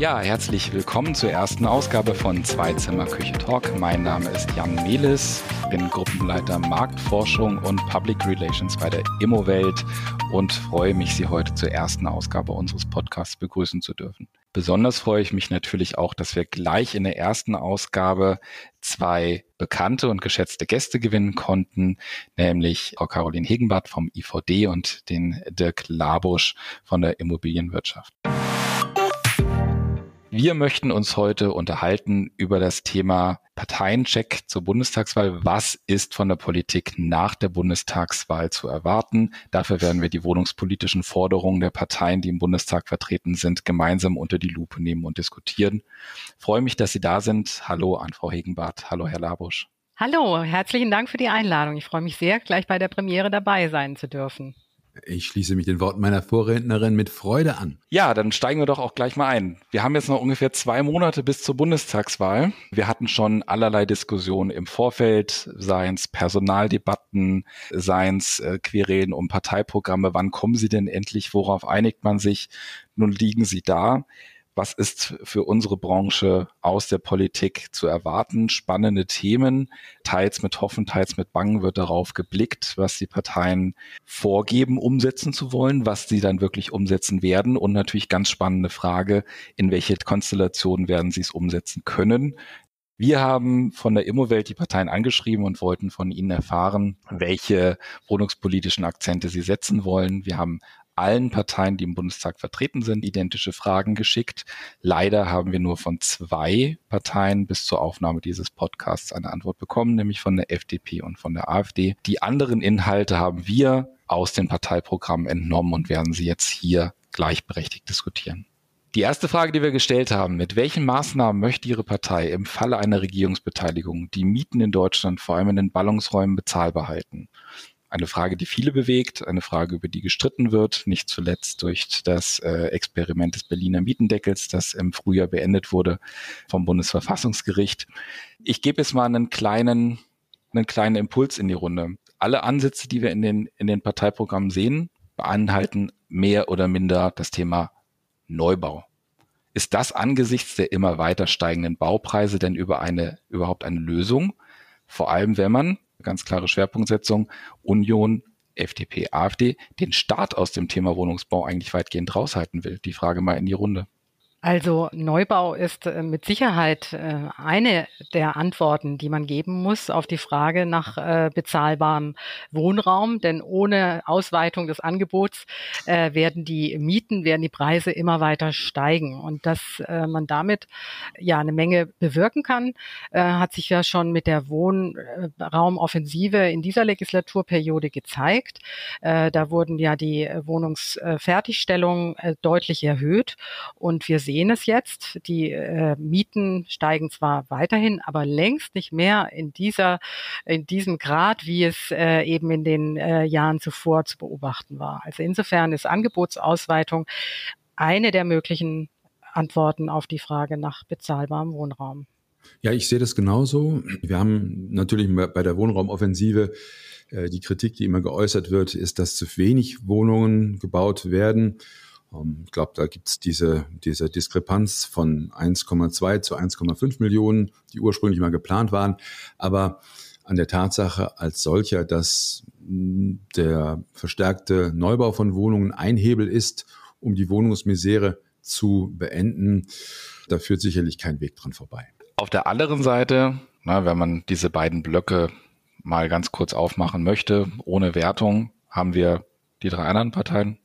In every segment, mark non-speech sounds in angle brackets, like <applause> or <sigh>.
Ja, herzlich willkommen zur ersten Ausgabe von Zweizimmer Küche Talk. Mein Name ist Jan Melis, ich bin Gruppenleiter Marktforschung und Public Relations bei der Immowelt und freue mich, Sie heute zur ersten Ausgabe unseres Podcasts begrüßen zu dürfen. Besonders freue ich mich natürlich auch, dass wir gleich in der ersten Ausgabe zwei bekannte und geschätzte Gäste gewinnen konnten, nämlich Frau Caroline Hegenbart vom IVD und den Dirk Labusch von der Immobilienwirtschaft. Wir möchten uns heute unterhalten über das Thema Parteiencheck zur Bundestagswahl. Was ist von der Politik nach der Bundestagswahl zu erwarten? Dafür werden wir die wohnungspolitischen Forderungen der Parteien, die im Bundestag vertreten sind, gemeinsam unter die Lupe nehmen und diskutieren. Ich freue mich, dass Sie da sind. Hallo an Frau Hegenbart. Hallo, Herr Labusch. Hallo, herzlichen Dank für die Einladung. Ich freue mich sehr, gleich bei der Premiere dabei sein zu dürfen. Ich schließe mich den Worten meiner Vorrednerin mit Freude an. Ja, dann steigen wir doch auch gleich mal ein. Wir haben jetzt noch ungefähr zwei Monate bis zur Bundestagswahl. Wir hatten schon allerlei Diskussionen im Vorfeld, seien es Personaldebatten, seien es äh, Querelen um Parteiprogramme. Wann kommen sie denn endlich? Worauf einigt man sich? Nun liegen sie da was ist für unsere Branche aus der Politik zu erwarten. Spannende Themen, teils mit Hoffen, teils mit Bangen wird darauf geblickt, was die Parteien vorgeben, umsetzen zu wollen, was sie dann wirklich umsetzen werden und natürlich ganz spannende Frage, in welche Konstellation werden sie es umsetzen können. Wir haben von der Immowelt die Parteien angeschrieben und wollten von ihnen erfahren, welche wohnungspolitischen Akzente sie setzen wollen. Wir haben allen Parteien, die im Bundestag vertreten sind, identische Fragen geschickt. Leider haben wir nur von zwei Parteien bis zur Aufnahme dieses Podcasts eine Antwort bekommen, nämlich von der FDP und von der AfD. Die anderen Inhalte haben wir aus den Parteiprogrammen entnommen und werden sie jetzt hier gleichberechtigt diskutieren. Die erste Frage, die wir gestellt haben, mit welchen Maßnahmen möchte Ihre Partei im Falle einer Regierungsbeteiligung die Mieten in Deutschland vor allem in den Ballungsräumen bezahlbar halten? Eine Frage, die viele bewegt, eine Frage, über die gestritten wird, nicht zuletzt durch das äh, Experiment des Berliner Mietendeckels, das im Frühjahr beendet wurde vom Bundesverfassungsgericht. Ich gebe jetzt mal einen kleinen, einen kleinen Impuls in die Runde. Alle Ansätze, die wir in den, in den Parteiprogrammen sehen, beinhalten mehr oder minder das Thema Neubau. Ist das angesichts der immer weiter steigenden Baupreise denn über eine, überhaupt eine Lösung? Vor allem, wenn man, ganz klare Schwerpunktsetzung, Union, FDP, AfD, den Staat aus dem Thema Wohnungsbau eigentlich weitgehend raushalten will. Die Frage mal in die Runde. Also Neubau ist äh, mit Sicherheit äh, eine der Antworten, die man geben muss auf die Frage nach äh, bezahlbarem Wohnraum. Denn ohne Ausweitung des Angebots werden die Mieten, werden die Preise immer weiter steigen. Und dass man damit ja eine Menge bewirken kann, hat sich ja schon mit der Wohnraumoffensive in dieser Legislaturperiode gezeigt. Da wurden ja die Wohnungsfertigstellungen deutlich erhöht und wir sehen es jetzt. Die äh, Mieten steigen zwar weiterhin, aber längst nicht mehr in dieser, in diesem Grad, wie es äh, eben in den äh, Jahren zuvor zu beobachten war. Also insofern ist Angebotsausweitung eine der möglichen Antworten auf die Frage nach bezahlbarem Wohnraum. Ja, ich sehe das genauso. Wir haben natürlich bei der Wohnraumoffensive äh, die Kritik, die immer geäußert wird, ist, dass zu wenig Wohnungen gebaut werden. Ähm, ich glaube, da gibt es diese, diese Diskrepanz von 1,2 zu 1,5 Millionen, die ursprünglich mal geplant waren. Aber an der Tatsache als solcher, dass der verstärkte Neubau von Wohnungen ein Hebel ist, um die Wohnungsmisere zu beenden, da führt sicherlich kein Weg dran vorbei. Auf der anderen Seite, na, wenn man diese beiden Blöcke mal ganz kurz aufmachen möchte, ohne Wertung, haben wir die drei anderen Parteien,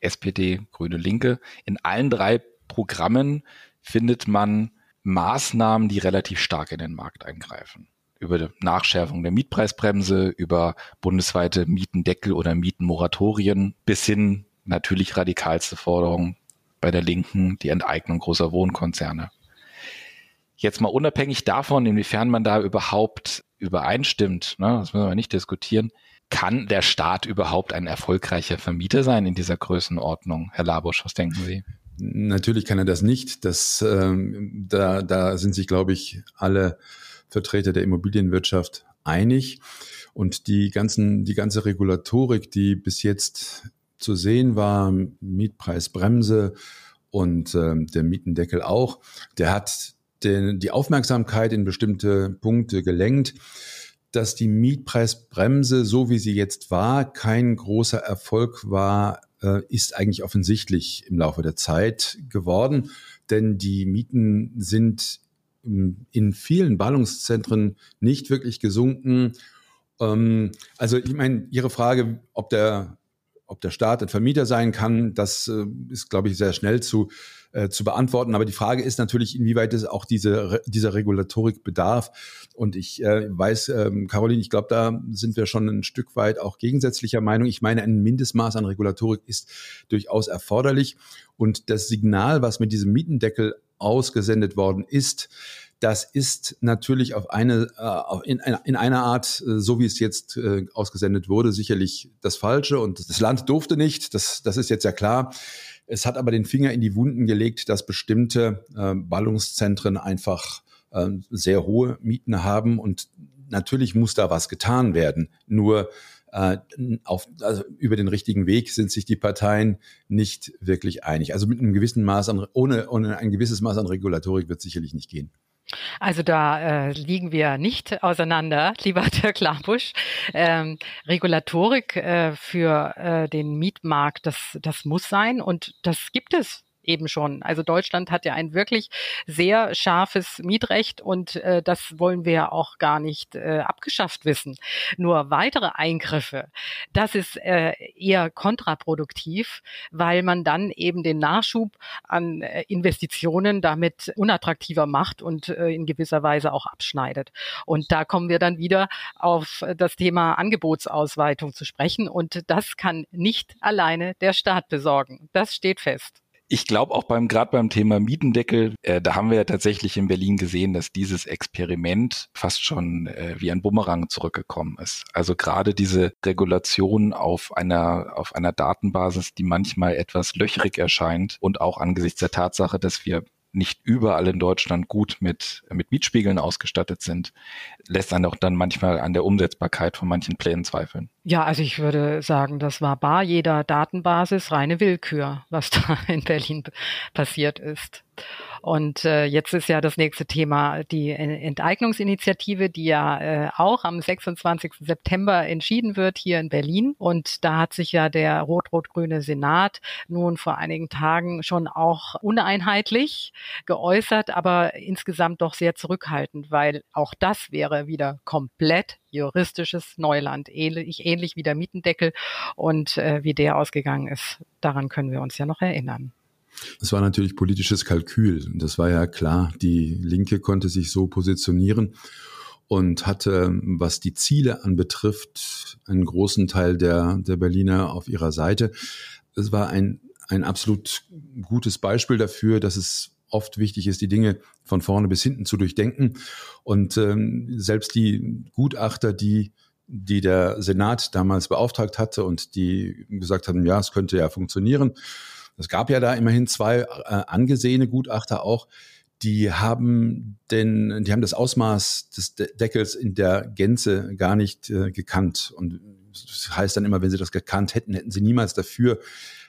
SPD, Grüne Linke. In allen drei Programmen findet man Maßnahmen, die relativ stark in den Markt eingreifen. Über die Nachschärfung der Mietpreisbremse, über bundesweite Mietendeckel oder Mietenmoratorien bis hin natürlich radikalste Forderungen bei der Linken, die Enteignung großer Wohnkonzerne. Jetzt mal unabhängig davon, inwiefern man da überhaupt übereinstimmt, ne, das müssen wir nicht diskutieren, kann der Staat überhaupt ein erfolgreicher Vermieter sein in dieser Größenordnung? Herr Labusch, was denken Sie? Natürlich kann er das nicht. Das, ähm, da, da sind sich, glaube ich, alle Vertreter der Immobilienwirtschaft einig. Und die ganzen, die ganze Regulatorik, die bis jetzt zu sehen war, Mietpreisbremse und äh, der Mietendeckel auch. Der hat den, die Aufmerksamkeit in bestimmte Punkte gelenkt, dass die Mietpreisbremse, so wie sie jetzt war, kein großer Erfolg war, äh, ist eigentlich offensichtlich im Laufe der Zeit geworden, denn die Mieten sind in vielen Ballungszentren nicht wirklich gesunken. Ähm, also ich meine, Ihre Frage, ob der, ob der Staat ein Vermieter sein kann, das äh, ist, glaube ich, sehr schnell zu, äh, zu beantworten. Aber die Frage ist natürlich, inwieweit es auch diese, dieser Regulatorik bedarf. Und ich äh, weiß, ähm, Caroline, ich glaube, da sind wir schon ein Stück weit auch gegensätzlicher Meinung. Ich meine, ein Mindestmaß an Regulatorik ist durchaus erforderlich. Und das Signal, was mit diesem Mietendeckel ausgesendet worden ist, das ist natürlich auf eine, äh, in, in einer Art, äh, so wie es jetzt äh, ausgesendet wurde, sicherlich das Falsche. Und das Land durfte nicht, das, das ist jetzt ja klar. Es hat aber den Finger in die Wunden gelegt, dass bestimmte Ballungszentren einfach äh, sehr hohe Mieten haben. Und natürlich muss da was getan werden. Nur äh, auf, also über den richtigen Weg sind sich die Parteien nicht wirklich einig. Also mit einem gewissen Maß an, ohne, ohne ein gewisses Maß an Regulatorik wird sicherlich nicht gehen. Also da äh, liegen wir nicht auseinander, <laughs> lieber Dirk Lambusch. Ähm, Regulatorik äh, für äh, den Mietmarkt, das, das muss sein und das gibt es eben schon. Also Deutschland hat ja ein wirklich sehr scharfes Mietrecht und äh, das wollen wir ja auch gar nicht äh, abgeschafft wissen. Nur weitere Eingriffe, das ist äh, eher kontraproduktiv, weil man dann eben den Nachschub an äh, Investitionen damit unattraktiver macht und äh, in gewisser Weise auch abschneidet. Und da kommen wir dann wieder auf das Thema Angebotsausweitung zu sprechen und das kann nicht alleine der Staat besorgen. Das steht fest ich glaube auch beim gerade beim Thema Mietendeckel, äh, da haben wir ja tatsächlich in Berlin gesehen, dass dieses Experiment fast schon äh, wie ein Bumerang zurückgekommen ist. Also gerade diese Regulation auf einer auf einer Datenbasis, die manchmal etwas löchrig erscheint und auch angesichts der Tatsache, dass wir nicht überall in Deutschland gut mit, mit Mietspiegeln ausgestattet sind, lässt einen auch dann manchmal an der Umsetzbarkeit von manchen Plänen zweifeln. Ja, also ich würde sagen, das war bar jeder Datenbasis reine Willkür, was da in Berlin passiert ist. Und äh, jetzt ist ja das nächste Thema die Enteignungsinitiative, die ja äh, auch am 26. September entschieden wird hier in Berlin. Und da hat sich ja der rot-rot-grüne Senat nun vor einigen Tagen schon auch uneinheitlich geäußert, aber insgesamt doch sehr zurückhaltend, weil auch das wäre wieder komplett juristisches Neuland, ähnlich, ähnlich wie der Mietendeckel und äh, wie der ausgegangen ist. Daran können wir uns ja noch erinnern. Es war natürlich politisches Kalkül. Das war ja klar. Die Linke konnte sich so positionieren und hatte, was die Ziele anbetrifft, einen großen Teil der, der Berliner auf ihrer Seite. Es war ein, ein absolut gutes Beispiel dafür, dass es oft wichtig ist, die Dinge von vorne bis hinten zu durchdenken. Und ähm, selbst die Gutachter, die die der Senat damals beauftragt hatte und die gesagt haben, ja, es könnte ja funktionieren, es gab ja da immerhin zwei äh, angesehene Gutachter auch, die haben den, die haben das Ausmaß des Deckels in der Gänze gar nicht äh, gekannt. Und das heißt dann immer, wenn sie das gekannt hätten, hätten sie niemals dafür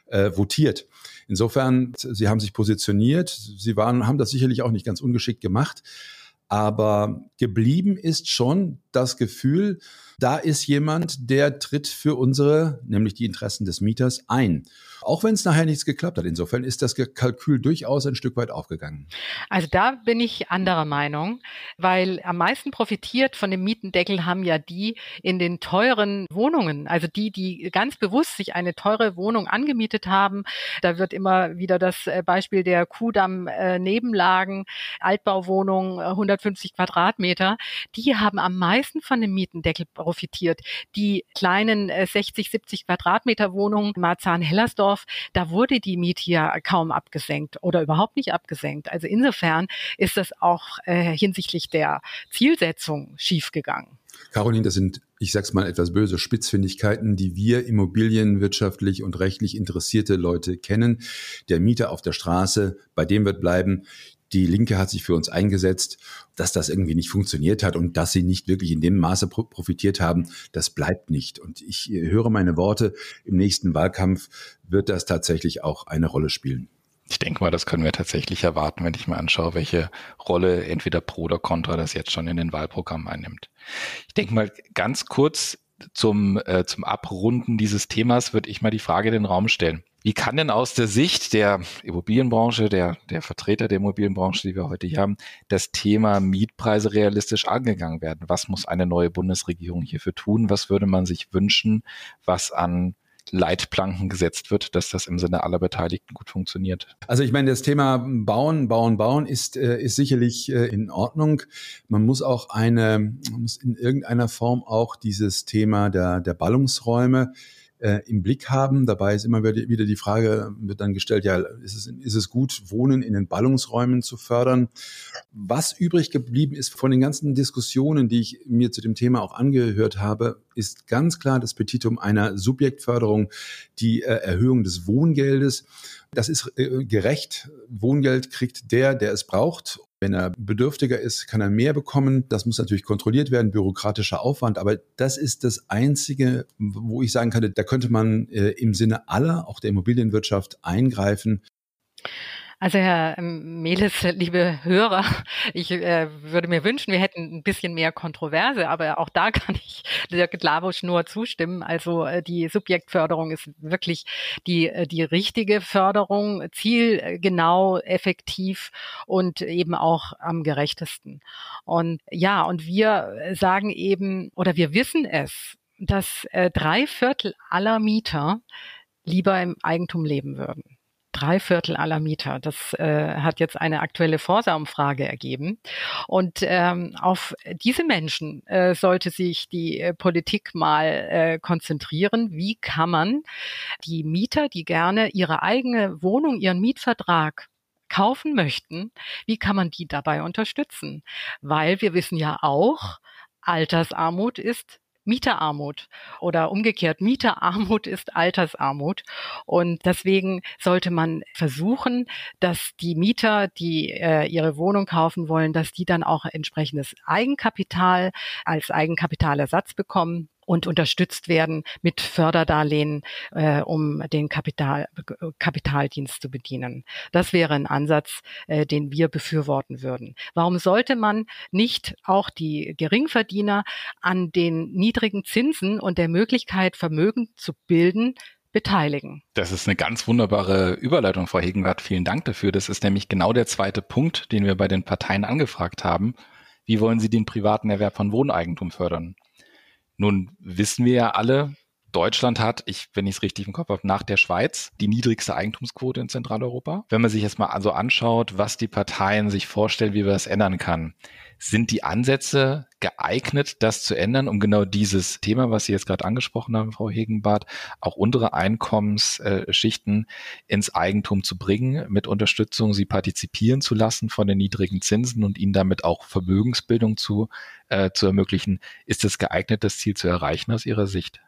äh, votiert. Insofern, sie haben sich positioniert. Sie waren, haben das sicherlich auch nicht ganz ungeschickt gemacht. Aber geblieben ist schon das Gefühl, da ist jemand, der tritt für unsere, nämlich die Interessen des Mieters ein. Auch wenn es nachher nichts geklappt hat. Insofern ist das Kalkül durchaus ein Stück weit aufgegangen. Also da bin ich anderer Meinung, weil am meisten profitiert von dem Mietendeckel haben ja die in den teuren Wohnungen, also die, die ganz bewusst sich eine teure Wohnung angemietet haben. Da wird immer wieder das äh, Beispiel der Kudamm äh, Altbauwohnungen, 150 Quadratmeter. Die haben am meisten von dem Mietendeckel profitiert. Die kleinen 60, 70 Quadratmeter Wohnungen, Marzahn-Hellersdorf, Düsseldorf, da wurde die Miete ja kaum abgesenkt oder überhaupt nicht abgesenkt. Also insofern ist das auch äh, hinsichtlich der Zielsetzung schiefgegangen. Caroline, das sind, ich sag's mal etwas böse, Spitzfindigkeiten, die wir immobilienwirtschaftlich und rechtlich interessierte Leute kennen. Der Mieter auf der Straße, bei dem wird bleiben. Die Linke hat sich für uns eingesetzt, dass das irgendwie nicht funktioniert hat und dass sie nicht wirklich in dem Maße profitiert haben, das bleibt nicht. Und ich höre meine Worte, im nächsten Wahlkampf wird das tatsächlich auch eine Rolle spielen. Ich denke mal, das können wir tatsächlich erwarten, wenn ich mir anschaue, welche Rolle entweder pro oder contra das jetzt schon in den Wahlprogrammen einnimmt. Ich denke mal ganz kurz zum, äh, zum Abrunden dieses Themas würde ich mal die Frage in den Raum stellen. Wie kann denn aus der Sicht der Immobilienbranche, der, der Vertreter der Immobilienbranche, die wir heute hier haben, das Thema Mietpreise realistisch angegangen werden? Was muss eine neue Bundesregierung hierfür tun? Was würde man sich wünschen, was an Leitplanken gesetzt wird, dass das im Sinne aller Beteiligten gut funktioniert. Also ich meine, das Thema Bauen, Bauen, Bauen ist, äh, ist sicherlich äh, in Ordnung. Man muss auch eine, muss in irgendeiner Form auch dieses Thema der, der Ballungsräume äh, im Blick haben. Dabei ist immer wieder die Frage, wird dann gestellt, ja, ist es, ist es gut, Wohnen in den Ballungsräumen zu fördern? Was übrig geblieben ist von den ganzen Diskussionen, die ich mir zu dem Thema auch angehört habe, ist ganz klar das Petitum einer Subjektförderung, die äh, Erhöhung des Wohngeldes. Das ist äh, gerecht. Wohngeld kriegt der, der es braucht. Wenn er bedürftiger ist, kann er mehr bekommen. Das muss natürlich kontrolliert werden, bürokratischer Aufwand. Aber das ist das Einzige, wo ich sagen kann, da könnte man äh, im Sinne aller, auch der Immobilienwirtschaft, eingreifen. Also Herr ähm, Meles, <laughs> liebe Hörer, ich äh, würde mir wünschen, wir hätten ein bisschen mehr Kontroverse, aber auch da <laughs> kann ich Dirk Labusch nur zustimmen. Also äh, die Subjektförderung ist wirklich die, äh, die richtige Förderung, zielgenau, effektiv und eben auch am gerechtesten. Und ja, und wir sagen eben, oder wir wissen es, dass äh, drei Viertel aller Mieter lieber im Eigentum leben würden drei Viertel aller Mieter. Das äh, hat jetzt eine aktuelle Forsa-Umfrage ergeben. Und ähm, auf diese Menschen äh, sollte sich die äh, Politik mal äh, konzentrieren. Wie kann man die Mieter, die gerne ihre eigene Wohnung, ihren Mietvertrag kaufen möchten, wie kann man die dabei unterstützen? Weil wir wissen ja auch, Altersarmut ist Mieterarmut oder umgekehrt, Mieterarmut ist Altersarmut. Und deswegen sollte man versuchen, dass die Mieter, die äh, ihre Wohnung kaufen wollen, dass die dann auch entsprechendes Eigenkapital als Eigenkapitalersatz bekommen und unterstützt werden mit Förderdarlehen, äh, um den Kapital, Kapitaldienst zu bedienen. Das wäre ein Ansatz, äh, den wir befürworten würden. Warum sollte man nicht auch die Geringverdiener an den niedrigen Zinsen und der Möglichkeit, Vermögen zu bilden, beteiligen. Das ist eine ganz wunderbare Überleitung, Frau Hegenwart. Vielen Dank dafür. Das ist nämlich genau der zweite Punkt, den wir bei den Parteien angefragt haben. Wie wollen Sie den privaten Erwerb von Wohneigentum fördern? Nun wissen wir ja alle, Deutschland hat, ich, wenn ich es richtig im Kopf habe, nach der Schweiz die niedrigste Eigentumsquote in Zentraleuropa. Wenn man sich jetzt mal also anschaut, was die Parteien sich vorstellen, wie wir das ändern kann, sind die Ansätze geeignet, das zu ändern, um genau dieses Thema, was Sie jetzt gerade angesprochen haben, Frau Hegenbart, auch untere Einkommensschichten ins Eigentum zu bringen, mit Unterstützung sie partizipieren zu lassen von den niedrigen Zinsen und ihnen damit auch Vermögensbildung zu, äh, zu ermöglichen? Ist es geeignet, das Ziel zu erreichen aus Ihrer Sicht?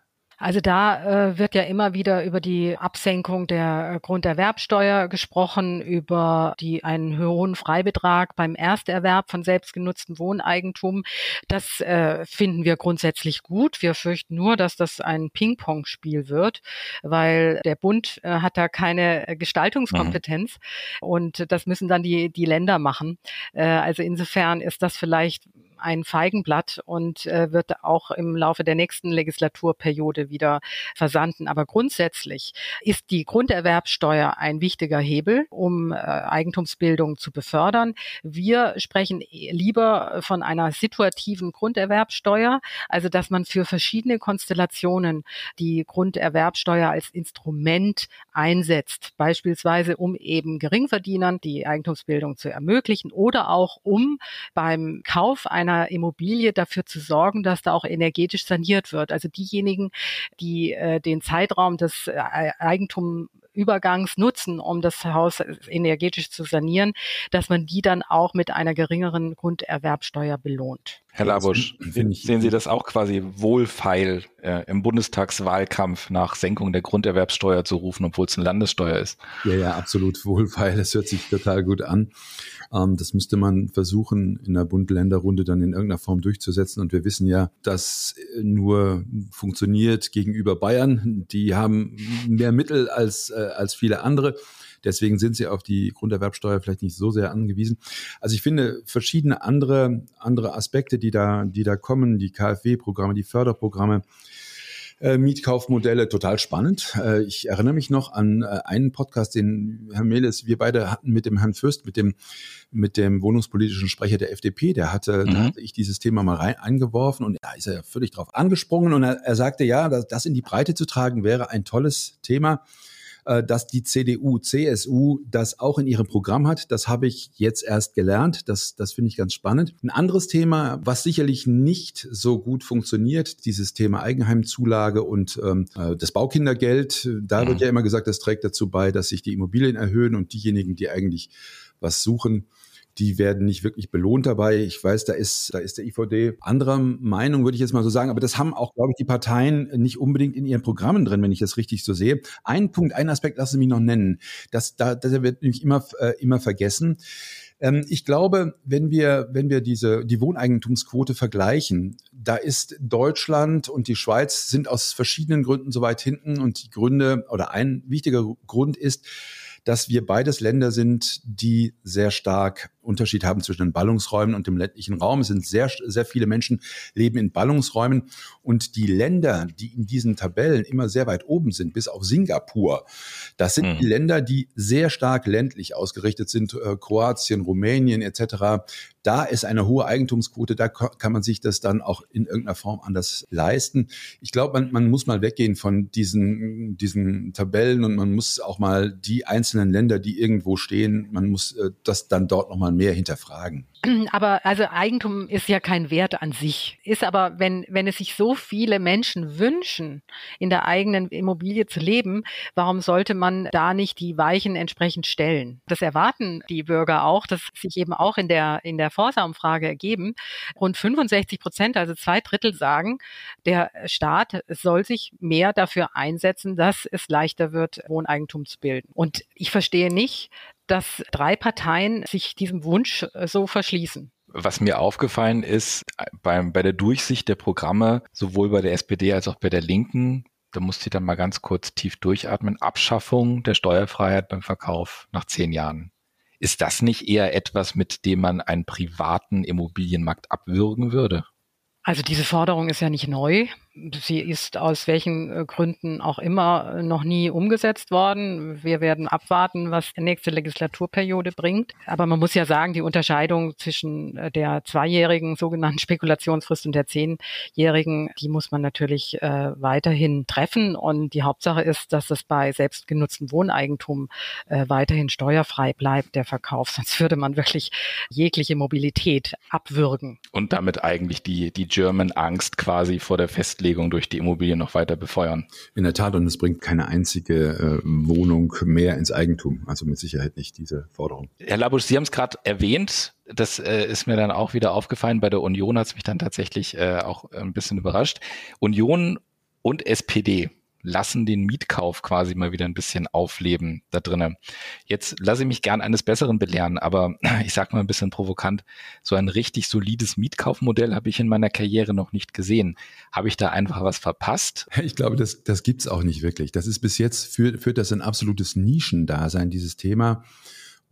Also da äh, wird ja immer wieder über die Absenkung der äh, Grunderwerbsteuer gesprochen, über die einen hohen Freibetrag beim Ersterwerb von selbstgenutztem Wohneigentum. Das äh, finden wir grundsätzlich gut. Wir fürchten nur, dass das ein Ping-Pong-Spiel wird, weil der Bund äh, hat da keine äh, Gestaltungskompetenz mhm. und das müssen dann die die Länder machen. Äh, also insofern ist das vielleicht ein Feigenblatt und äh, wird auch im Laufe der nächsten Legislaturperiode wieder versanden. Aber grundsätzlich ist die Grunderwerbsteuer ein wichtiger Hebel, um äh, Eigentumsbildung zu befördern. Wir sprechen lieber von einer situativen Grunderwerbsteuer, also dass man für verschiedene Konstellationen die Grunderwerbsteuer als Instrument einsetzt, beispielsweise um eben Geringverdienern die Eigentumsbildung zu ermöglichen oder auch um beim Kauf einer einer Immobilie dafür zu sorgen, dass da auch energetisch saniert wird. Also diejenigen, die äh, den Zeitraum des äh, Eigentumübergangs nutzen, um das Haus energetisch zu sanieren, dass man die dann auch mit einer geringeren Grunderwerbsteuer belohnt. Herr Labusch, sehen Sie das auch quasi wohlfeil äh, im Bundestagswahlkampf nach Senkung der Grunderwerbsteuer zu rufen, obwohl es eine Landessteuer ist? Ja, ja, absolut wohlfeil. Das hört sich total gut an. Ähm, das müsste man versuchen, in der Bund-Länder-Runde dann in irgendeiner Form durchzusetzen. Und wir wissen ja, das nur funktioniert gegenüber Bayern. Die haben mehr Mittel als, äh, als viele andere. Deswegen sind sie auf die Grunderwerbsteuer vielleicht nicht so sehr angewiesen. Also ich finde verschiedene andere, andere Aspekte, die da, die da kommen, die KfW-Programme, die Förderprogramme, äh, Mietkaufmodelle total spannend. Äh, ich erinnere mich noch an äh, einen Podcast, den Herr Meles, wir beide hatten mit dem Herrn Fürst, mit dem mit dem wohnungspolitischen Sprecher der FDP, der hatte, mhm. da hatte ich dieses Thema mal rein eingeworfen und da ist er völlig drauf angesprungen und er, er sagte, ja, das, das in die Breite zu tragen wäre ein tolles Thema äh, dass die CDU, CSU das auch in ihrem Programm hat. Das habe ich jetzt erst gelernt. Das, das finde ich ganz spannend. Ein anderes Thema, was sicherlich nicht so gut funktioniert, dieses Thema Eigenheimzulage und ähm, äh, das Baukindergeld. Da wird mhm. ja immer gesagt, das trägt dazu bei, dass sich die Immobilien erhöhen und diejenigen, die eigentlich was suchen, die werden nicht wirklich belohnt dabei. Ich weiß, da ist, da ist der IVD anderer Meinung, würde ich jetzt mal so sagen. Aber das haben auch, glaube ich, die Parteien nicht unbedingt in ihren Programmen drin, wenn ich das richtig so sehe. Ein Punkt, ein Aspekt lassen Sie mich noch nennen. Das, da, das wird nämlich immer, äh, immer vergessen. Ähm, ich glaube, wenn wir, wenn wir diese, die Wohneigentumsquote vergleichen, da ist Deutschland und die Schweiz sind aus verschiedenen Gründen so weit hinten und die Gründe oder ein wichtiger Grund ist, dass wir beides Länder sind, die sehr stark Unterschied haben zwischen den Ballungsräumen und dem ländlichen Raum. Es sind sehr, sehr viele Menschen leben in Ballungsräumen und die Länder, die in diesen Tabellen immer sehr weit oben sind, bis auf Singapur, das sind mhm. die Länder, die sehr stark ländlich ausgerichtet sind, äh, Kroatien, Rumänien etc. Da ist eine hohe Eigentumsquote, da kann man sich das dann auch in irgendeiner Form anders leisten. Ich glaube, man, man muss mal weggehen von diesen, diesen Tabellen und man muss auch mal die einzelnen Länder, die irgendwo stehen, man muss äh, das dann dort nochmal mehr hinterfragen. Aber also Eigentum ist ja kein Wert an sich. Ist aber, wenn, wenn es sich so viele Menschen wünschen, in der eigenen Immobilie zu leben, warum sollte man da nicht die Weichen entsprechend stellen? Das erwarten die Bürger auch, dass sich eben auch in der, in der Forsa-Umfrage ergeben. Rund 65 Prozent, also zwei Drittel sagen, der Staat soll sich mehr dafür einsetzen, dass es leichter wird, Wohneigentum zu bilden. Und ich verstehe nicht, dass drei Parteien sich diesem Wunsch äh, so verschließen. Was mir aufgefallen ist, beim, bei der Durchsicht der Programme, sowohl bei der SPD als auch bei der Linken, da musste ich dann mal ganz kurz tief durchatmen, Abschaffung der Steuerfreiheit beim Verkauf nach zehn Jahren. Ist das nicht eher etwas, mit dem man einen privaten Immobilienmarkt abwürgen würde? Also diese Forderung ist ja nicht neu. Sie ist aus welchen äh, Gründen auch immer äh, noch nie umgesetzt worden. Wir werden abwarten, was die nächste Legislaturperiode bringt. Aber man muss ja sagen, die Unterscheidung zwischen äh, der zweijährigen sogenannten <laughs> Spekulationsfrist und der zehnjährigen, die muss man natürlich äh, weiterhin treffen. Und die Hauptsache ist, dass es bei selbstgenutztem Wohneigentum äh, weiterhin steuerfrei bleibt, der Verkauf. Sonst würde man wirklich jegliche Mobilität abwürgen. Und damit eigentlich die, die German Angst quasi vor der Festlegung Festlegung durch die Immobilien noch weiter befeuern. In der Tat, und es bringt keine einzige äh, Wohnung mehr ins Eigentum. Also mit Sicherheit nicht diese Forderung. Herr Labusch, Sie haben es gerade erwähnt. Das äh, ist mir dann auch wieder aufgefallen. Bei der Union hat es mich dann tatsächlich äh, auch ein bisschen überrascht. Union und SPD lassen den Mietkauf quasi mal wieder ein bisschen aufleben da drinnen. Jetzt lasse ich mich gern eines Besseren belehren, aber <clears throat> ich sag mal ein bisschen provokant, so ein richtig solides Mietkaufmodell habe ich in meiner Karriere noch nicht gesehen. Habe ich da einfach was verpasst? <laughs> Ich glaube, das, das gibt's auch nicht wirklich. Das ist bis jetzt, führt, führt das ein absolutes Nischendasein, dieses Thema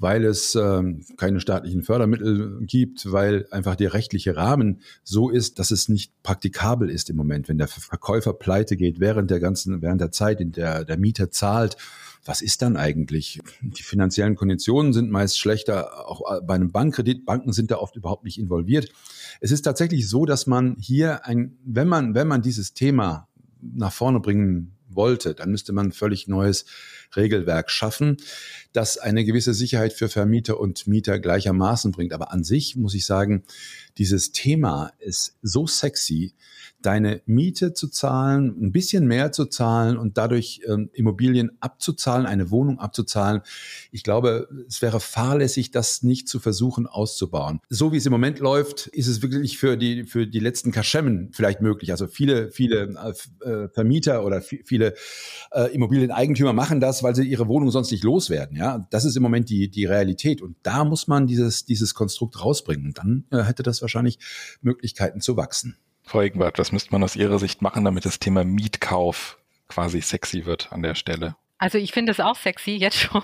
weil es ähm, keine staatlichen Fördermittel gibt, weil einfach der rechtliche Rahmen so ist, dass es nicht praktikabel ist im Moment, wenn der Verkäufer pleite geht während der ganzen, während der Zeit, in der der Mieter zahlt. Was ist dann eigentlich? Die finanziellen Konditionen sind meist schlechter, auch bei einem Bankkredit. Banken sind da oft überhaupt nicht involviert. Es ist tatsächlich so, dass man hier ein, wenn man, wenn man dieses Thema nach vorne bringen wollte, dann müsste man völlig neues Regelwerk schaffen, das eine gewisse Sicherheit für Vermieter und Mieter gleichermaßen bringt. Aber an sich muss ich sagen, dieses Thema ist so sexy, deine Miete zu zahlen, ein bisschen mehr zu zahlen und dadurch ähm, Immobilien abzuzahlen, eine Wohnung abzuzahlen. Ich glaube, es wäre fahrlässig, das nicht zu versuchen auszubauen. So wie es im Moment läuft, ist es wirklich für die, für die letzten Kaschemmen vielleicht möglich. Also viele, viele äh, Vermieter oder viele äh, Immobilieneigentümer machen das, weil sie ihre Wohnung sonst nicht loswerden. Ja, das ist im Moment die, die Realität. Und da muss man dieses, dieses Konstrukt rausbringen. Dann äh, hätte das wahrscheinlich Möglichkeiten zu wachsen. Frau Egenbart, was müsste man aus Ihrer Sicht machen, damit das Thema Mietkauf quasi sexy wird an der Stelle? Also ich finde es auch sexy jetzt schon.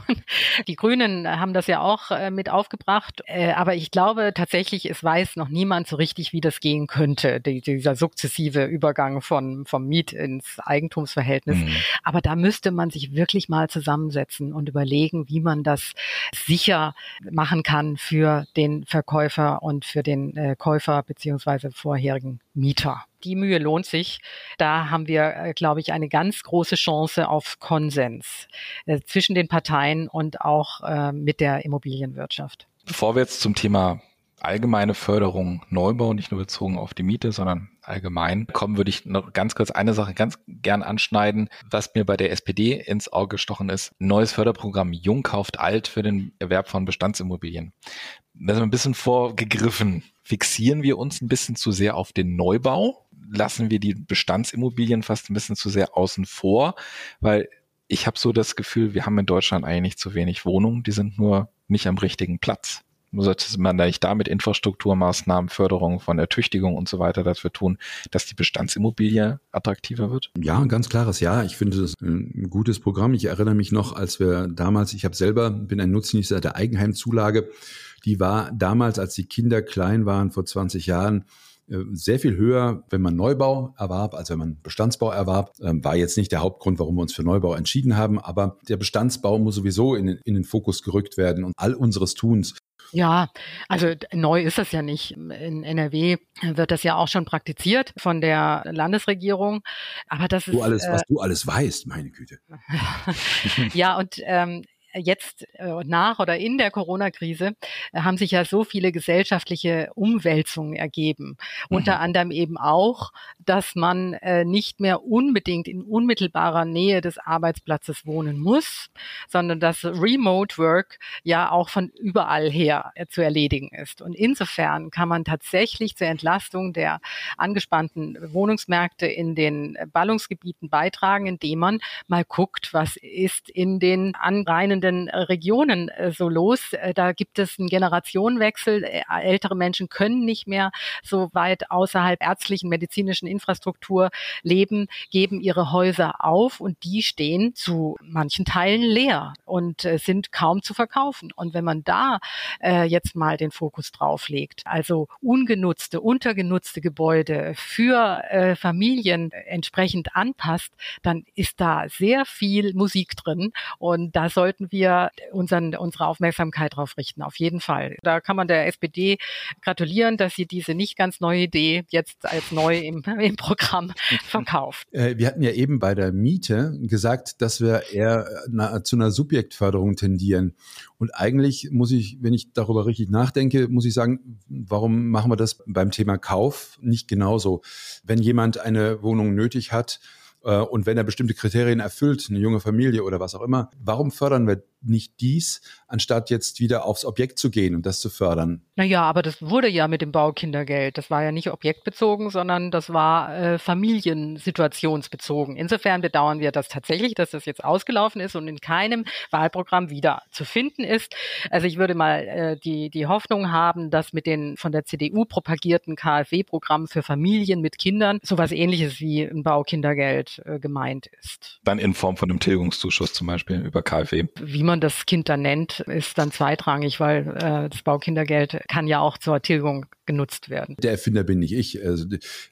Die Grünen haben das ja auch äh, mit aufgebracht. Äh, aber ich glaube tatsächlich, es weiß noch niemand so richtig, wie das gehen könnte, die, dieser sukzessive Übergang von, vom Miet ins Eigentumsverhältnis. Mhm. Aber da müsste man sich wirklich mal zusammensetzen und überlegen, wie man das sicher machen kann für den Verkäufer und für den äh, Käufer beziehungsweise vorherigen Mieter. Die Mühe lohnt sich. Da haben wir, äh, glaube ich, eine ganz große Chance auf Konsens äh, zwischen den Parteien und auch äh, mit der Immobilienwirtschaft. Bevor wir jetzt zum Thema allgemeine Förderung Neubau, nicht nur bezogen auf die Miete, sondern allgemein kommen, würde ich noch ganz kurz eine Sache ganz gern anschneiden, was mir bei der SPD ins Auge gestochen ist. Neues Förderprogramm Jung kauft alt für den Erwerb von Bestandsimmobilien. Das ist ein bisschen vorgegriffen. Fixieren wir uns ein bisschen zu sehr auf den Neubau? Lassen wir die Bestandsimmobilien fast ein bisschen zu sehr außen vor? Weil ich habe so das Gefühl, wir haben in Deutschland eigentlich zu wenig Wohnungen, die sind nur nicht am richtigen Platz sollte man da mit Infrastrukturmaßnahmen, Förderung von Ertüchtigung und so weiter dafür tun, dass die Bestandsimmobilie attraktiver wird? Ja, ein ganz klares Ja. Ich finde das ein gutes Programm. Ich erinnere mich noch, als wir damals, ich habe selber, bin ein Nutznießer der Eigenheimzulage. Die war damals, als die Kinder klein waren, vor 20 Jahren, sehr viel höher, wenn man Neubau erwarb, als wenn man Bestandsbau erwarb. Ähm, war jetzt nicht der Hauptgrund, warum wir uns für Neubau entschieden haben, aber der Bestandsbau muss sowieso in, in den Fokus gerückt werden und all unseres Tuns ja, also neu ist das ja nicht. In NRW wird das ja auch schon praktiziert von der Landesregierung. Aber das ist. Du alles, was äh, du alles weißt, meine Güte. <laughs> <laughs> ja, und ähm, jetzt äh, nach oder in der Corona-Krise äh, haben sich ja so viele gesellschaftliche Umwälzungen ergeben. Mhm. Unter anderem eben auch, dass man äh, nicht mehr unbedingt in unmittelbarer Nähe des Arbeitsplatzes wohnen muss, sondern dass Remote Work ja auch von überall her zu erledigen ist. Und insofern kann man tatsächlich zur Entlastung der angespannten Wohnungsmärkte in den Ballungsgebieten beitragen, indem man mal guckt, was ist in den anreinenden umliegenden äh, Regionen äh, so los. Äh, da gibt es einen Generationenwechsel. Ältere Menschen können nicht mehr so weit außerhalb ärztlichen, medizinischen Infrastruktur leben, geben ihre Häuser auf und die stehen zu manchen Teilen leer und sind kaum zu verkaufen. Und wenn man da jetzt mal den Fokus drauf legt, also ungenutzte, untergenutzte Gebäude für Familien entsprechend anpasst, dann ist da sehr viel Musik drin und da sollten wir wir unseren, unsere Aufmerksamkeit darauf richten, auf jeden Fall. Da kann man der SPD gratulieren, dass sie diese nicht ganz neue Idee jetzt als neu im, <laughs> im Programm <laughs> verkauft. Äh, wir hatten ja eben bei der Miete gesagt, dass wir eher na, zu einer Subjektförderung tendieren. Und eigentlich muss ich, wenn ich darüber richtig nachdenke, muss ich sagen, warum machen wir das beim Thema Kauf nicht genauso? Wenn jemand eine Wohnung nötig hat, äh, und wenn er bestimmte Kriterien erfüllt, eine junge Familie oder was auch immer, warum fördern wir nicht dies, anstatt jetzt wieder aufs Objekt zu gehen und das zu fördern? Naja, aber das wurde ja mit dem Baukindergeld. Das war ja nicht objektbezogen, sondern das war äh, familiensituationsbezogen. Insofern bedauern wir das tatsächlich, dass das jetzt ausgelaufen ist und in keinem Wahlprogramm wieder zu finden ist. Also ich würde mal äh, die, die Hoffnung haben, dass mit den von der CDU propagierten KfW-Programmen für Familien mit Kindern sowas ähnliches wie ein Baukindergeld äh, gemeint ist. Dann in Form von einem Tilgungszuschuss zum Beispiel über KfW. Wie man das Kind dann nennt, ist dann zweitrangig, weil äh, das Baukindergeld kann ja auch zur Tilgung genutzt werden. Der Erfinder bin nicht ich. Also,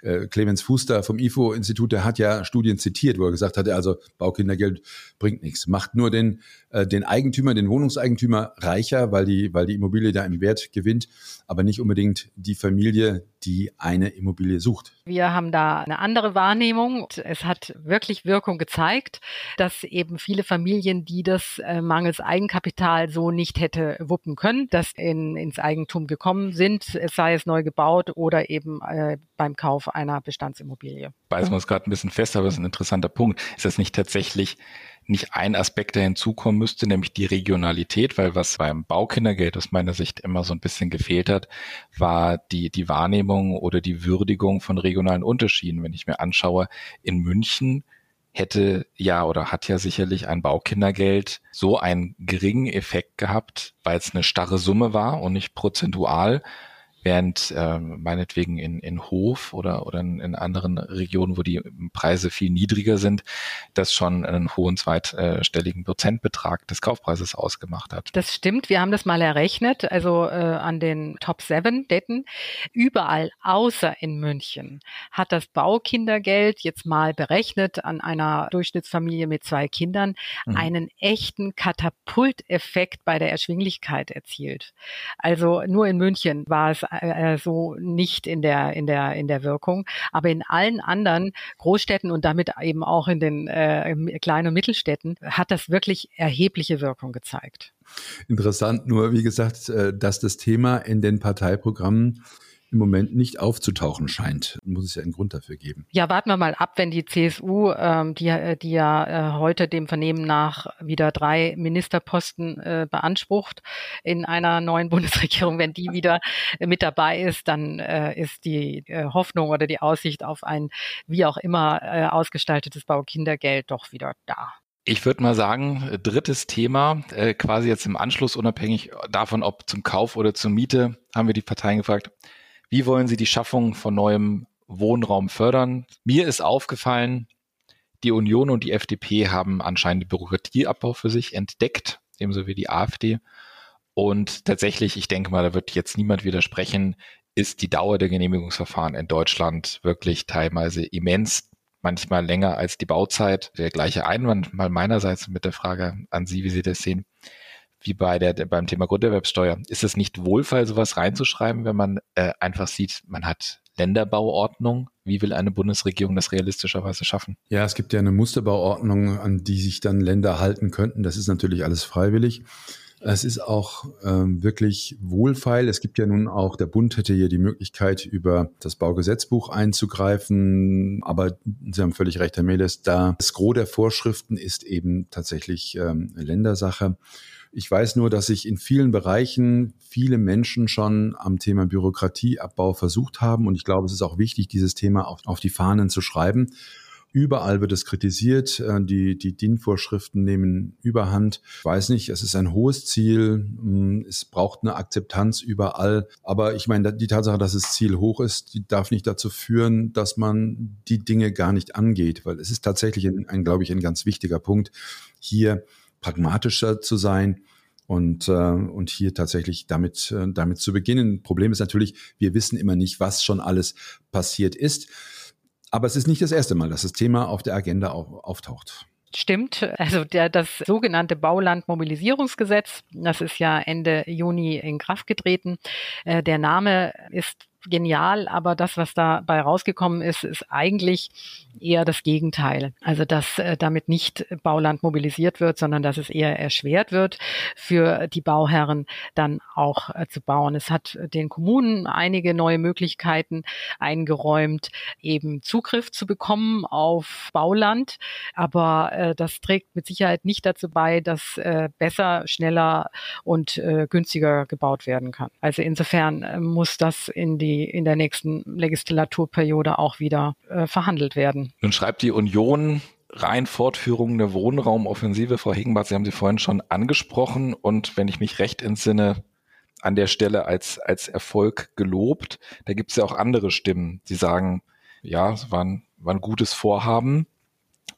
äh, Clemens Fuster vom IFO-Institut, der hat ja Studien zitiert, wo er gesagt hat, also Baukindergeld bringt nichts, macht nur den, äh, den Eigentümer, den Wohnungseigentümer reicher, weil die, weil die Immobilie da im Wert gewinnt, aber nicht unbedingt die Familie, die eine Immobilie sucht. Wir haben da eine andere Wahrnehmung. Es hat wirklich Wirkung gezeigt, dass eben viele Familien, die das äh, mangels Eigenkapital so nicht hätte wuppen können, dass in, ins Eigentum gekommen sind, sei es neu gebaut oder eben äh, beim Kauf einer Bestandsimmobilie. Beißen wir uns gerade ein bisschen fest, aber das ist ein interessanter Punkt. Ist das nicht tatsächlich nicht ein Aspekt, der hinzukommen müsste, nämlich die Regionalität, weil was beim Baukindergeld aus meiner Sicht immer so ein bisschen gefehlt hat, war die, die Wahrnehmung oder die Würdigung von regionalen Unterschieden. Wenn ich mir anschaue, in München hätte ja oder hat ja sicherlich ein Baukindergeld so einen geringen Effekt gehabt, weil es eine starre Summe war und nicht prozentual, während äh, meinetwegen in, in Hof oder, oder in, anderen Regionen, wo die Preise viel niedriger sind, das schon einen hohen zweitstelligen Prozentbetrag des Kaufpreises ausgemacht hat. Das stimmt, wir haben das mal errechnet, also äh, an den Top 7 Städten. Überall außer in München hat das Baukindergeld jetzt mal berechnet an einer Durchschnittsfamilie mit zwei Kindern mhm. einen echten Katapulteffekt bei der Erschwinglichkeit erzielt. Also nur in München war es äh, äh, so nicht in der, in der, in der Wirkung. Aber in allen anderen Großstädten und damit eben auch in den äh, kleinen und Mittelstädten hat das wirklich erhebliche Wirkung gezeigt. Interessant, nur wie gesagt, äh, dass das Thema in den Parteiprogrammen im Moment nicht aufzutauchen scheint. Muss es ja einen Grund dafür geben. Ja, warten wir mal ab, wenn die CSU, ähm, die, äh, die ja äh, heute dem Vernehmen nach wieder drei Ministerposten äh, beansprucht in einer neuen <laughs> Bundesregierung, wenn die wieder mit dabei ist, dann äh, ist die äh, Hoffnung oder die Aussicht auf ein wie auch immer äh, ausgestaltetes Baukindergeld doch wieder da. Ich würde mal sagen, drittes Thema, äh, quasi jetzt im Anschluss, unabhängig davon, ob zum Kauf oder zur Miete, haben wir die Parteien gefragt, wie wollen Sie die Schaffung von neuem Wohnraum fördern? Mir ist aufgefallen, die Union und die FDP haben anscheinend Bürokratieabbau für sich entdeckt, ebenso wie die AfD. Und tatsächlich, ich denke mal, da wird jetzt niemand widersprechen, ist die Dauer der Genehmigungsverfahren in Deutschland wirklich teilweise immens, manchmal länger als die Bauzeit. Der gleiche Einwand mal meinerseits mit der Frage an Sie, wie Sie das sehen wie bei der, beim Thema Grunderwerbsteuer. Ist es nicht wohlfeil, sowas reinzuschreiben, wenn man äh, einfach sieht, man hat Länderbauordnung. Wie will eine Bundesregierung das realistischerweise schaffen? Ja, es gibt ja eine Musterbauordnung, an die sich dann Länder halten könnten. Das ist natürlich alles freiwillig. Es ist auch ähm, wirklich wohlfeil. Es gibt ja nun auch, der Bund hätte hier die Möglichkeit, über das Baugesetzbuch einzugreifen. Aber Sie haben völlig recht, Herr Meles, da das Gros der Vorschriften ist eben tatsächlich ähm, Ländersache. Ich weiß nur, dass sich in vielen Bereichen viele Menschen schon am Thema Bürokratieabbau versucht haben. Und ich glaube, es ist auch wichtig, dieses Thema auf, auf die Fahnen zu schreiben. Überall wird es kritisiert. Äh, die, die DIN-Vorschriften nehmen überhand. Ich weiß nicht, es ist ein hohes Ziel. Hm, es braucht eine Akzeptanz überall. Aber ich meine, die Tatsache, dass das Ziel hoch ist, die darf nicht dazu führen, dass man die Dinge gar nicht angeht. Weil es ist tatsächlich ein, ein glaube ich, ein ganz wichtiger Punkt, hier pragmatischer zu sein und, äh, und hier tatsächlich damit, äh, damit zu beginnen. Problem ist natürlich, wir wissen immer nicht, was schon alles passiert ist. Aber es ist nicht das erste Mal, dass das Thema auf der Agenda auf, auftaucht. Stimmt, also der, das sogenannte Baulandmobilisierungsgesetz, das ist ja Ende Juni in Kraft getreten. Äh, der Name ist genial, aber das, was dabei rausgekommen ist, ist eigentlich eher das Gegenteil. Also dass äh, damit nicht Bauland mobilisiert wird, sondern dass es eher erschwert wird für die Bauherren dann auch äh, zu bauen. Es hat den Kommunen einige neue Möglichkeiten eingeräumt, eben Zugriff zu bekommen auf Bauland, aber äh, das trägt mit Sicherheit nicht dazu bei, dass äh, besser, schneller und äh, günstiger gebaut werden kann. Also insofern äh, muss das in die in der nächsten Legislaturperiode auch wieder äh, verhandelt werden. Nun schreibt die Union rein Fortführung der Wohnraumoffensive. Frau Hegenbart, Sie haben sie vorhin schon angesprochen und wenn ich mich recht entsinne, an der Stelle als, als Erfolg gelobt. Da gibt es ja auch andere Stimmen, die sagen, ja, es war ein, war ein gutes Vorhaben.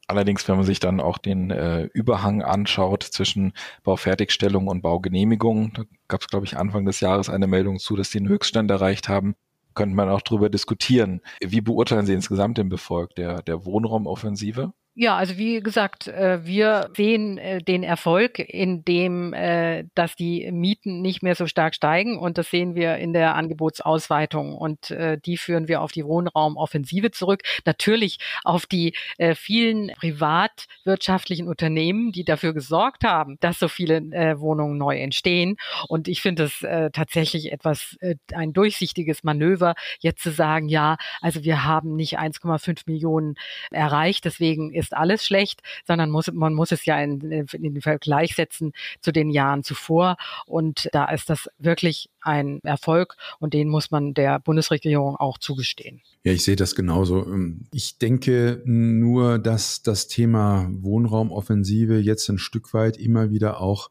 Allerdings, wenn man sich dann auch den äh, Überhang anschaut zwischen Baufertigstellung und Baugenehmigung, da gab es, glaube ich, Anfang des Jahres eine Meldung zu, dass die einen Höchststand erreicht haben könnte man auch darüber diskutieren. Wie beurteilen Sie insgesamt den Befolg der, der Wohnraumoffensive? Ja, also wie gesagt, äh, wir sehen äh, den Erfolg in dem, äh, dass die Mieten nicht mehr so stark steigen und das sehen wir in der Angebotsausweitung und die führen wir auf die Wohnraumoffensive zurück. Natürlich auf die vielen privatwirtschaftlichen Unternehmen, die dafür gesorgt haben, dass so viele Wohnungen neu entstehen. Und ich finde es tatsächlich etwas ein durchsichtiges Manöver, jetzt zu sagen, ja, also wir haben nicht 1,5 Millionen erreicht, deswegen ist ist alles schlecht, sondern muss, man muss es ja in, in den Vergleich setzen zu den Jahren zuvor. Und da ist das wirklich ein Erfolg und den muss man der Bundesregierung auch zugestehen. Ja, ich sehe das genauso. Ähm, ich denke nur, dass das Thema Wohnraumoffensive jetzt ein Stück weit immer wieder auch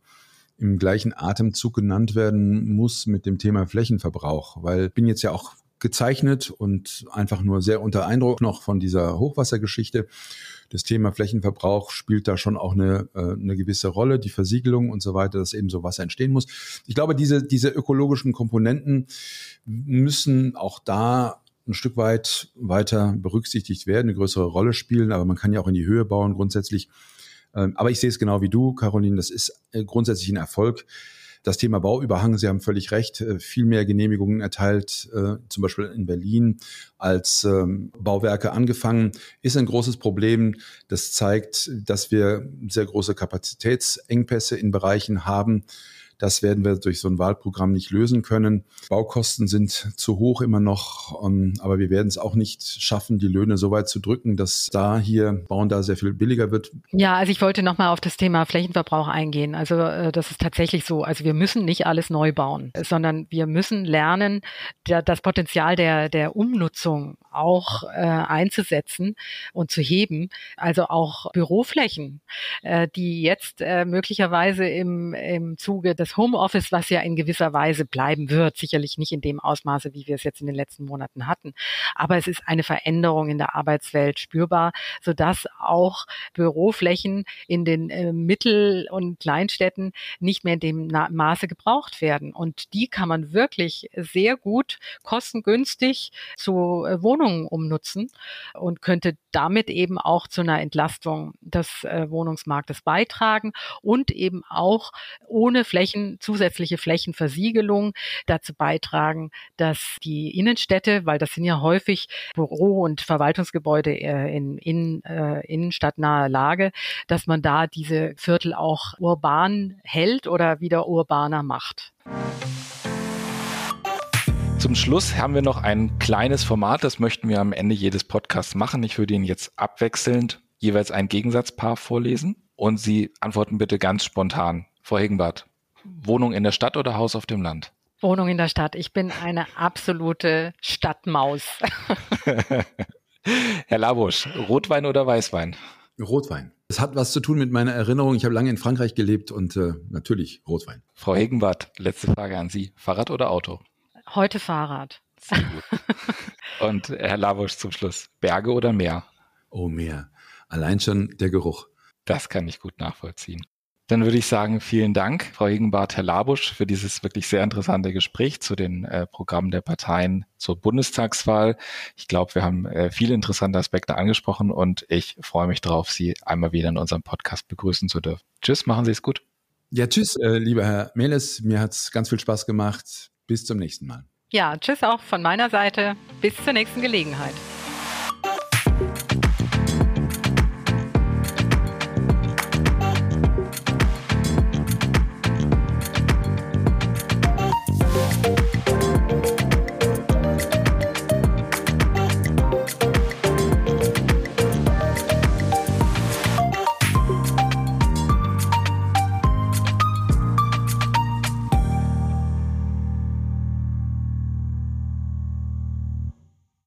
im gleichen Atemzug genannt werden muss mit dem Thema Flächenverbrauch, weil ich bin jetzt ja auch gezeichnet und einfach nur sehr unter Eindruck noch von dieser Hochwassergeschichte. Das Thema Flächenverbrauch spielt da schon auch eine, äh, eine gewisse Rolle, die Versiegelung und so weiter, dass eben so Wasser entstehen muss. Ich glaube, diese, diese ökologischen Komponenten müssen auch da ein Stück weit weiter berücksichtigt werden, eine größere Rolle spielen, aber man kann ja auch in die Höhe bauen grundsätzlich. Ähm, aber ich sehe es genau wie du, Caroline, das ist äh, grundsätzlich ein Erfolg. Das Thema Bauüberhang, Sie haben völlig recht, äh, viel mehr Genehmigungen erteilt, äh, zum Beispiel in Berlin, als ähm, Bauwerke angefangen, ist ein großes Problem. Das zeigt, dass wir sehr große Kapazitätsengpässe in Bereichen haben, das werden wir durch so ein Wahlprogramm nicht lösen können. Baukosten sind zu hoch immer noch, ähm, aber wir werden es auch nicht schaffen, die Löhne so weit zu drücken, dass da hier Bauen da sehr viel billiger wird. Ja, also ich wollte nochmal auf das Thema Flächenverbrauch eingehen. Also äh, das ist tatsächlich so. Also wir müssen nicht alles neu bauen, sondern wir müssen lernen, das Potenzial der, der Umnutzung auch äh, einzusetzen und zu heben. Also auch Büroflächen, äh, die jetzt äh, möglicherweise im, im Zuge des das Homeoffice, was ja in gewisser Weise bleiben wird, sicherlich nicht in dem Ausmaße, wie wir es jetzt in den letzten Monaten hatten, aber es ist eine Veränderung in der Arbeitswelt spürbar, sodass auch Büroflächen in den äh, Mittel- und Kleinstädten nicht mehr in dem Na Maße gebraucht werden. Und die kann man wirklich sehr gut kostengünstig zu äh, Wohnungen umnutzen und könnte damit eben auch zu einer Entlastung des äh, Wohnungsmarktes beitragen und eben auch ohne Flächen Flächen, zusätzliche Flächenversiegelung dazu beitragen, dass die Innenstädte, weil das sind ja häufig Büro- und Verwaltungsgebäude äh, in, in äh, innenstadtnaher Lage, dass man da diese Viertel auch urban hält oder wieder urbaner macht. Zum Schluss haben wir noch ein kleines Format, das möchten wir am Ende jedes Podcasts machen. Ich würde Ihnen jetzt abwechselnd jeweils ein Gegensatzpaar vorlesen und Sie antworten bitte ganz spontan. Frau Hegenbart, Wohnung in der Stadt oder Haus auf dem Land? Wohnung in der Stadt. Ich bin eine absolute Stadtmaus. <laughs> Herr Labusch, Rotwein oder Weißwein? Rotwein. Es hat was zu tun mit meiner Erinnerung. Ich habe lange in Frankreich gelebt und äh, natürlich Rotwein. Frau Hegenbart, letzte Frage an Sie. Fahrrad oder Auto? Heute Fahrrad. Sehr gut. und Herr Labusch zum Schluss. Berge oder Meer? Oh, Meer. Allein schon der Geruch. Das kann ich gut nachvollziehen. Dann würde ich sagen, vielen Dank, Frau Hegenbart, Herr Labusch, für dieses wirklich sehr interessante Gespräch zu den äh, Programmen der Parteien zur Bundestagswahl. Ich glaube, wir haben äh, viele interessante Aspekte angesprochen und ich freue mich darauf, Sie einmal wieder in unserem Podcast begrüßen zu dürfen. Tschüss, machen Sie es gut. Ja, tschüss, äh, lieber Herr Meles. Mir hat es ganz viel Spaß gemacht. Bis zum nächsten Mal. Ja, tschüss auch von meiner Seite. Bis zur nächsten Gelegenheit.